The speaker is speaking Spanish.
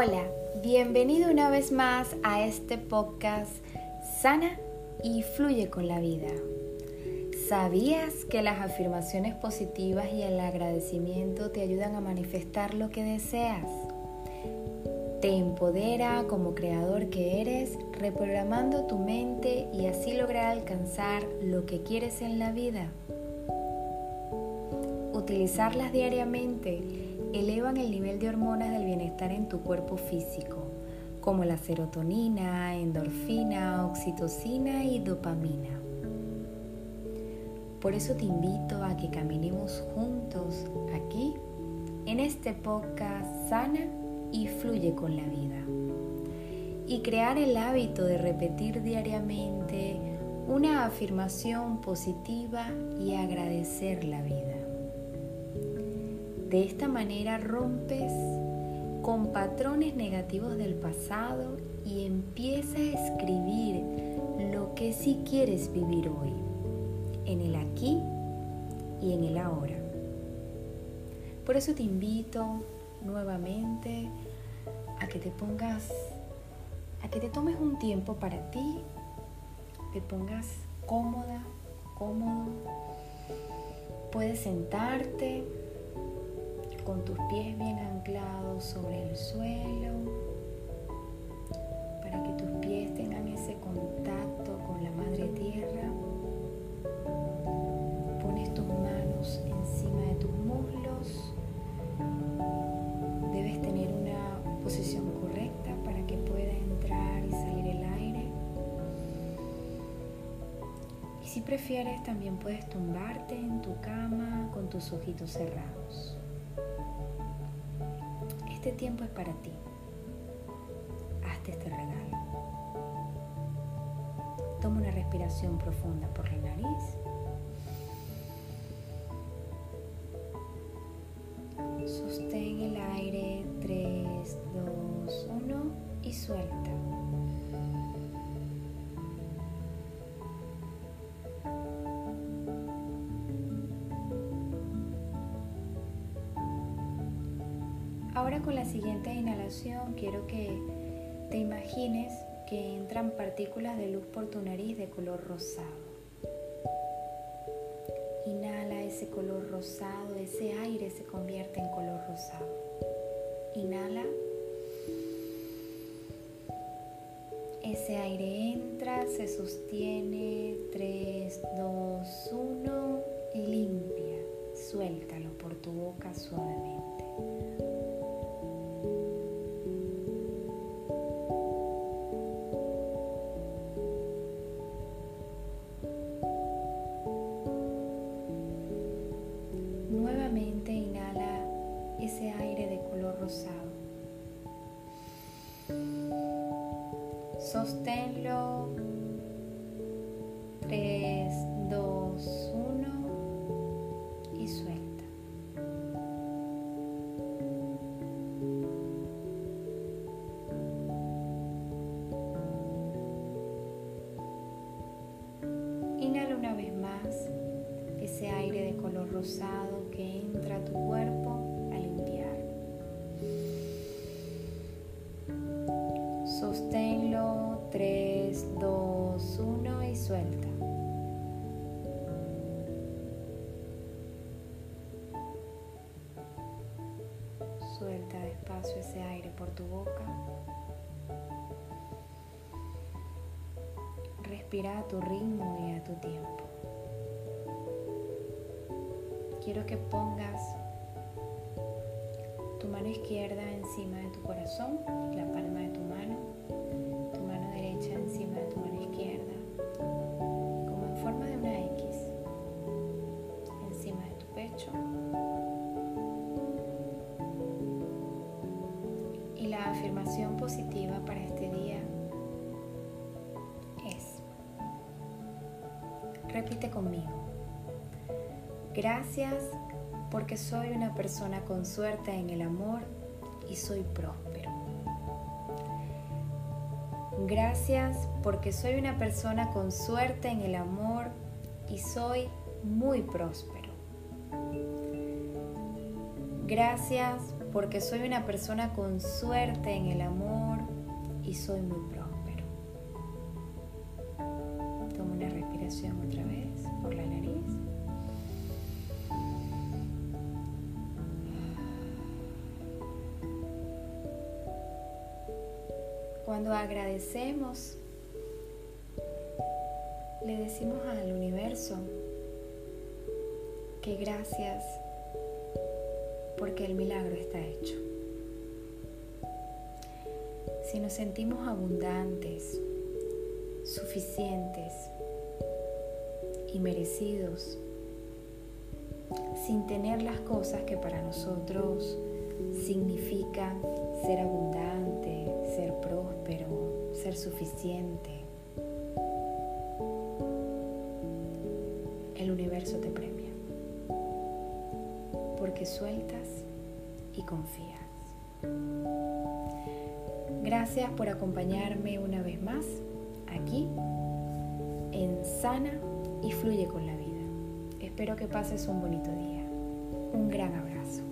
Hola, bienvenido una vez más a este podcast Sana y Fluye con la vida. ¿Sabías que las afirmaciones positivas y el agradecimiento te ayudan a manifestar lo que deseas? Te empodera como creador que eres, reprogramando tu mente y así lograr alcanzar lo que quieres en la vida. Utilizarlas diariamente elevan el nivel de hormonas del bienestar en tu cuerpo físico, como la serotonina, endorfina, oxitocina y dopamina. Por eso te invito a que caminemos juntos aquí, en este podcast Sana y Fluye con la vida. Y crear el hábito de repetir diariamente una afirmación positiva y agradecer la vida. De esta manera rompes con patrones negativos del pasado y empieza a escribir lo que sí quieres vivir hoy, en el aquí y en el ahora. Por eso te invito nuevamente a que te pongas, a que te tomes un tiempo para ti, te pongas cómoda, cómodo. Puedes sentarte con tus pies bien anclados sobre el suelo, para que tus pies tengan ese contacto con la madre tierra. Pones tus manos encima de tus muslos. Debes tener una posición correcta para que pueda entrar y salir el aire. Y si prefieres, también puedes tumbarte en tu cama con tus ojitos cerrados. Este tiempo es para ti. Hazte este regalo. Toma una respiración profunda por la nariz. Sostén el aire 3, 2, 1 y suelta. Ahora con la siguiente inhalación quiero que te imagines que entran partículas de luz por tu nariz de color rosado. Inhala ese color rosado, ese aire se convierte en color rosado. Inhala. Ese aire entra, se sostiene, 3, 2, 1 y limpia. Suéltalo por tu boca suavemente. Sosténlo. 3, 2, 1 y suelta. Inhala una vez más ese aire de color rosado que entra a tu cuerpo Suelta despacio ese aire por tu boca. Respira a tu ritmo y a tu tiempo. Quiero que pongas tu mano izquierda encima de tu corazón, la palma de tu mano, afirmación positiva para este día es, repite conmigo, gracias porque soy una persona con suerte en el amor y soy próspero. Gracias porque soy una persona con suerte en el amor y soy muy próspero. Gracias porque soy una persona con suerte en el amor y soy muy próspero. Tomo una respiración otra vez por la nariz. Cuando agradecemos, le decimos al universo que gracias porque el milagro está hecho. Si nos sentimos abundantes, suficientes y merecidos, sin tener las cosas que para nosotros significan ser abundante, ser próspero, ser suficiente, el universo te premia porque sueltas y confías. Gracias por acompañarme una vez más aquí en Sana y Fluye con la Vida. Espero que pases un bonito día. Un gran abrazo.